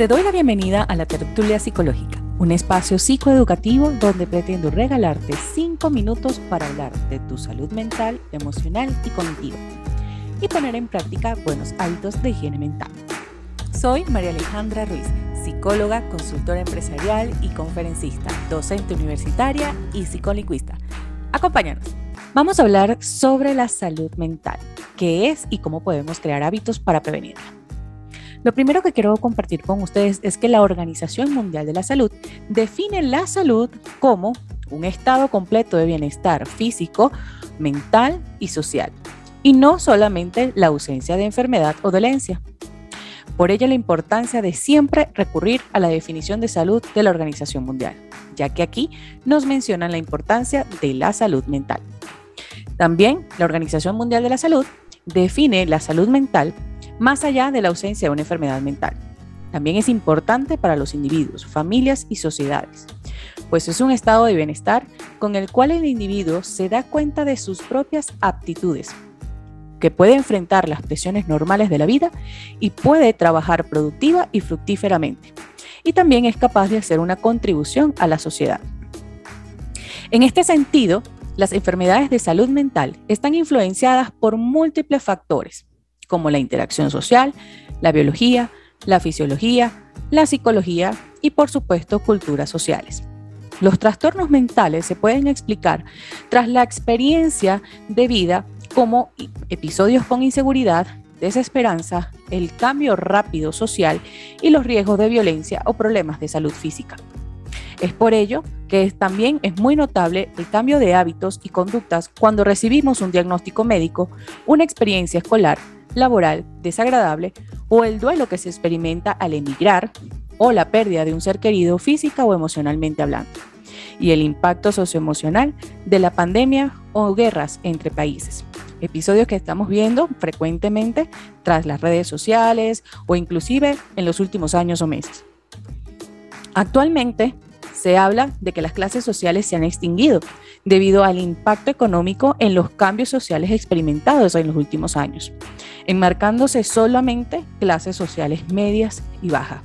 Te doy la bienvenida a la tertulia psicológica, un espacio psicoeducativo donde pretendo regalarte 5 minutos para hablar de tu salud mental, emocional y cognitiva y poner en práctica buenos hábitos de higiene mental. Soy María Alejandra Ruiz, psicóloga, consultora empresarial y conferencista, docente universitaria y psicolingüista. Acompáñanos. Vamos a hablar sobre la salud mental, qué es y cómo podemos crear hábitos para prevenirla. Lo primero que quiero compartir con ustedes es que la Organización Mundial de la Salud define la salud como un estado completo de bienestar físico, mental y social, y no solamente la ausencia de enfermedad o dolencia. Por ello la importancia de siempre recurrir a la definición de salud de la Organización Mundial, ya que aquí nos mencionan la importancia de la salud mental. También la Organización Mundial de la Salud define la salud mental más allá de la ausencia de una enfermedad mental. También es importante para los individuos, familias y sociedades, pues es un estado de bienestar con el cual el individuo se da cuenta de sus propias aptitudes, que puede enfrentar las presiones normales de la vida y puede trabajar productiva y fructíferamente. Y también es capaz de hacer una contribución a la sociedad. En este sentido, las enfermedades de salud mental están influenciadas por múltiples factores, como la interacción social, la biología, la fisiología, la psicología y por supuesto culturas sociales. Los trastornos mentales se pueden explicar tras la experiencia de vida como episodios con inseguridad, desesperanza, el cambio rápido social y los riesgos de violencia o problemas de salud física. Es por ello que también es muy notable el cambio de hábitos y conductas cuando recibimos un diagnóstico médico, una experiencia escolar laboral desagradable o el duelo que se experimenta al emigrar o la pérdida de un ser querido física o emocionalmente hablando, y el impacto socioemocional de la pandemia o guerras entre países. Episodios que estamos viendo frecuentemente tras las redes sociales o inclusive en los últimos años o meses. Actualmente, se habla de que las clases sociales se han extinguido debido al impacto económico en los cambios sociales experimentados en los últimos años, enmarcándose solamente clases sociales medias y bajas.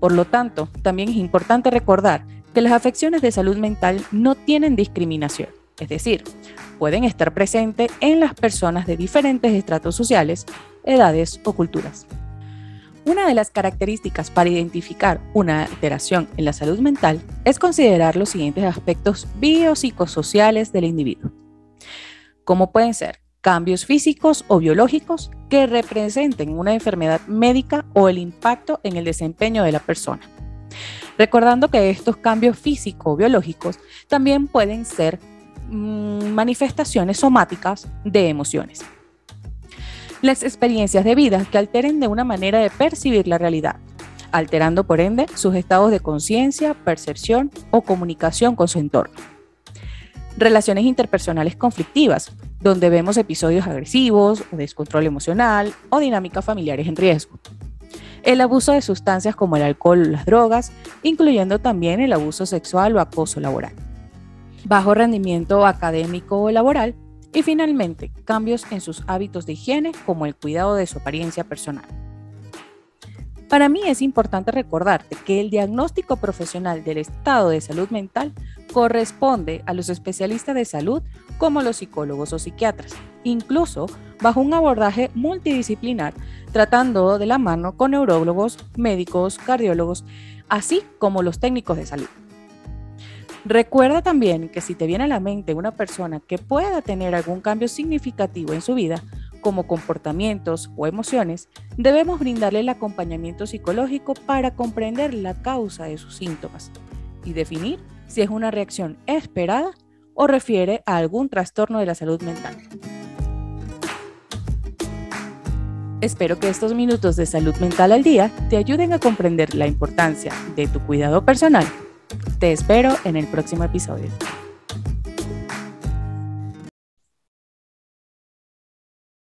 Por lo tanto, también es importante recordar que las afecciones de salud mental no tienen discriminación, es decir, pueden estar presentes en las personas de diferentes estratos sociales, edades o culturas. Una de las características para identificar una alteración en la salud mental es considerar los siguientes aspectos biopsicosociales del individuo, como pueden ser cambios físicos o biológicos que representen una enfermedad médica o el impacto en el desempeño de la persona. Recordando que estos cambios físicos o biológicos también pueden ser mm, manifestaciones somáticas de emociones las experiencias de vida que alteren de una manera de percibir la realidad, alterando por ende sus estados de conciencia, percepción o comunicación con su entorno. Relaciones interpersonales conflictivas, donde vemos episodios agresivos o descontrol emocional o dinámicas familiares en riesgo. El abuso de sustancias como el alcohol o las drogas, incluyendo también el abuso sexual o acoso laboral. Bajo rendimiento académico o laboral, y finalmente, cambios en sus hábitos de higiene como el cuidado de su apariencia personal. Para mí es importante recordarte que el diagnóstico profesional del estado de salud mental corresponde a los especialistas de salud como los psicólogos o psiquiatras, incluso bajo un abordaje multidisciplinar, tratando de la mano con neurólogos, médicos, cardiólogos, así como los técnicos de salud. Recuerda también que si te viene a la mente una persona que pueda tener algún cambio significativo en su vida, como comportamientos o emociones, debemos brindarle el acompañamiento psicológico para comprender la causa de sus síntomas y definir si es una reacción esperada o refiere a algún trastorno de la salud mental. Espero que estos minutos de salud mental al día te ayuden a comprender la importancia de tu cuidado personal te espero en el próximo episodio.